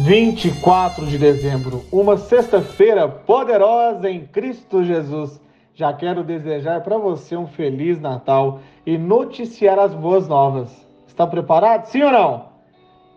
24 de dezembro, uma sexta-feira poderosa em Cristo Jesus. Já quero desejar para você um feliz Natal e noticiar as boas novas. Está preparado? Sim ou não?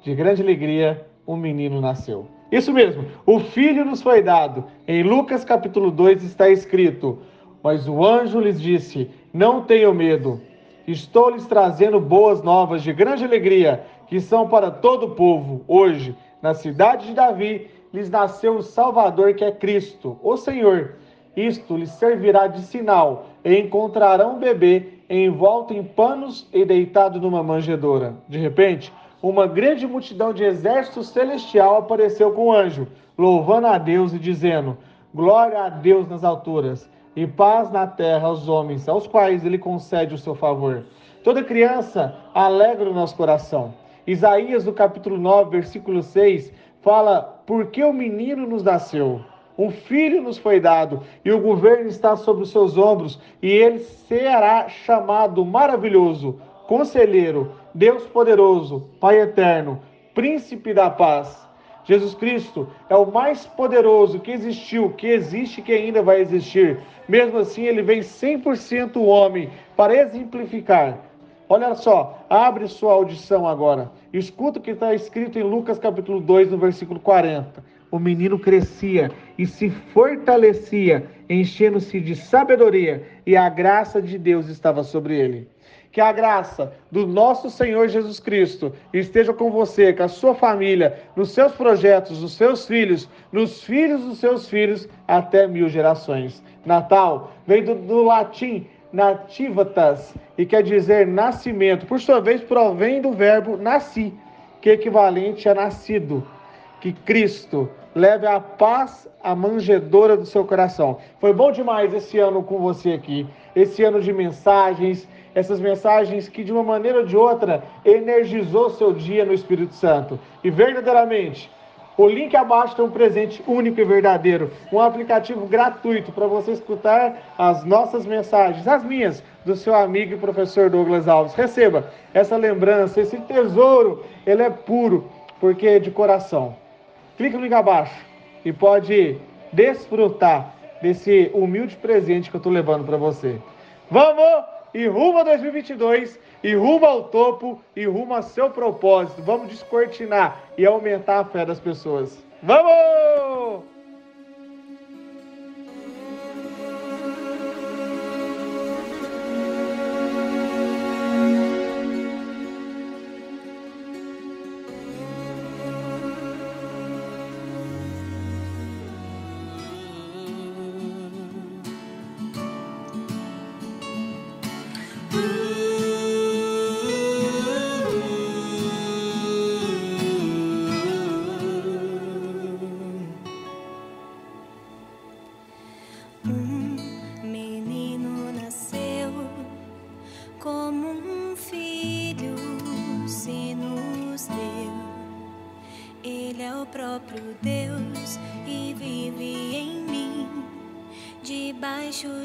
De grande alegria, um menino nasceu. Isso mesmo, o filho nos foi dado. Em Lucas capítulo 2 está escrito: Mas o anjo lhes disse: Não tenham medo. Estou lhes trazendo boas novas de grande alegria, que são para todo o povo. Hoje, na cidade de Davi, lhes nasceu o Salvador, que é Cristo, o Senhor. Isto lhes servirá de sinal, e encontrarão um bebê envolto em panos e deitado numa manjedoura. De repente, uma grande multidão de exército celestial apareceu com o anjo, louvando a Deus e dizendo: Glória a Deus nas alturas e paz na terra aos homens, aos quais ele concede o seu favor. Toda criança alegra o nosso coração. Isaías, no capítulo 9, versículo 6, fala: Porque o menino nos nasceu, um filho nos foi dado, e o governo está sobre os seus ombros, e ele será chamado maravilhoso, conselheiro, Deus poderoso, Pai eterno, príncipe da paz. Jesus Cristo é o mais poderoso que existiu, que existe e que ainda vai existir. Mesmo assim, ele vem 100% homem para exemplificar Olha só, abre sua audição agora. Escuta o que está escrito em Lucas capítulo 2, no versículo 40. O menino crescia e se fortalecia, enchendo-se de sabedoria, e a graça de Deus estava sobre ele. Que a graça do nosso Senhor Jesus Cristo esteja com você, com a sua família, nos seus projetos, nos seus filhos, nos filhos dos seus filhos, até mil gerações. Natal vem do, do latim nativatas e quer dizer nascimento. Por sua vez, provém do verbo nasci, que é equivalente a nascido. Que Cristo leve a paz à manjedoura do seu coração. Foi bom demais esse ano com você aqui. Esse ano de mensagens, essas mensagens que de uma maneira ou de outra energizou seu dia no Espírito Santo. E verdadeiramente o link abaixo tem um presente único e verdadeiro, um aplicativo gratuito para você escutar as nossas mensagens, as minhas, do seu amigo e professor Douglas Alves. Receba essa lembrança, esse tesouro, ele é puro, porque é de coração. Clique no link abaixo e pode desfrutar desse humilde presente que eu estou levando para você. Vamos e rumo a 2022 e rumo ao topo e rumo a seu propósito. Vamos descortinar e aumentar a fé das pessoas. Vamos!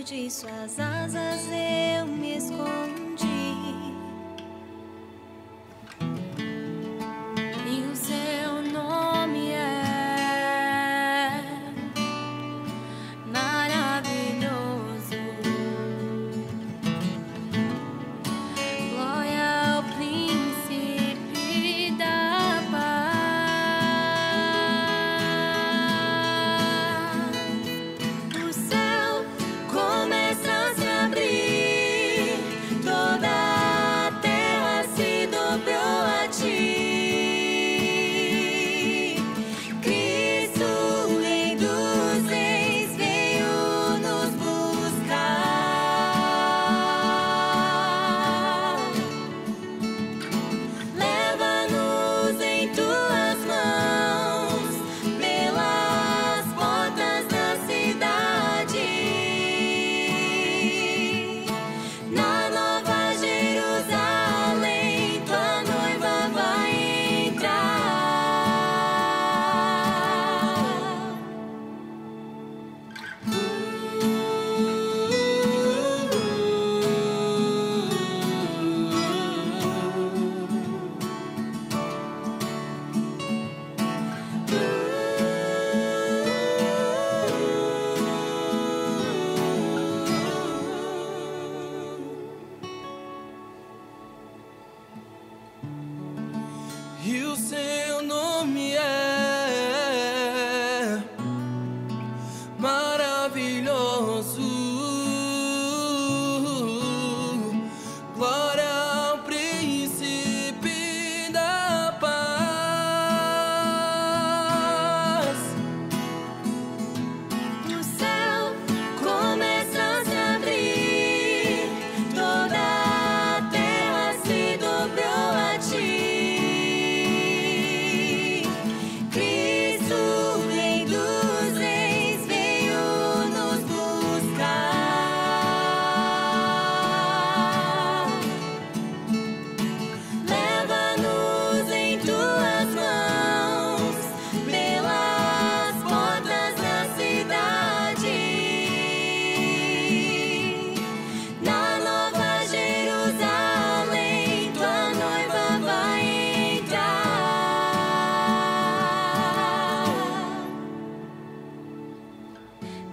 De suas asas eu me escondi.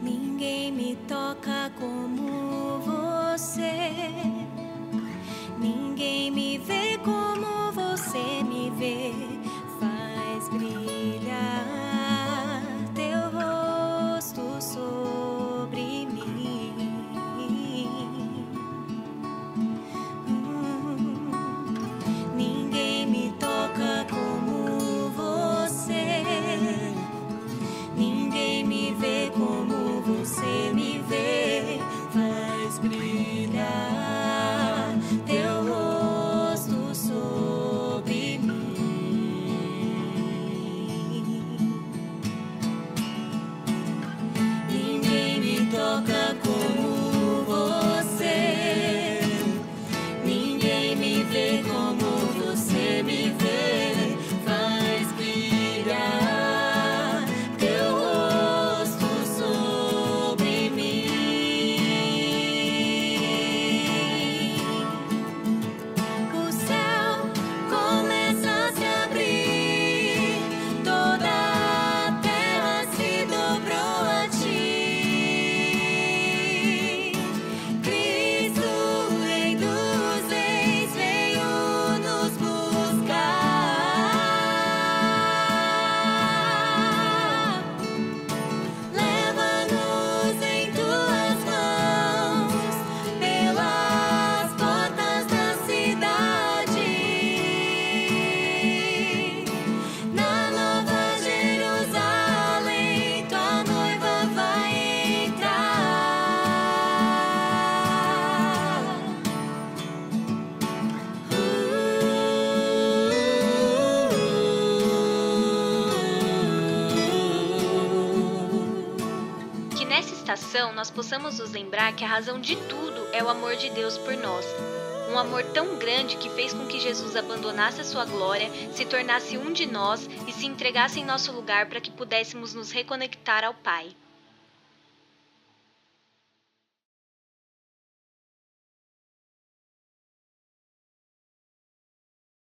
Ninguém me toca como você. Ninguém me nós possamos nos lembrar que a razão de tudo é o amor de Deus por nós. Um amor tão grande que fez com que Jesus abandonasse a sua glória, se tornasse um de nós e se entregasse em nosso lugar para que pudéssemos nos reconectar ao Pai.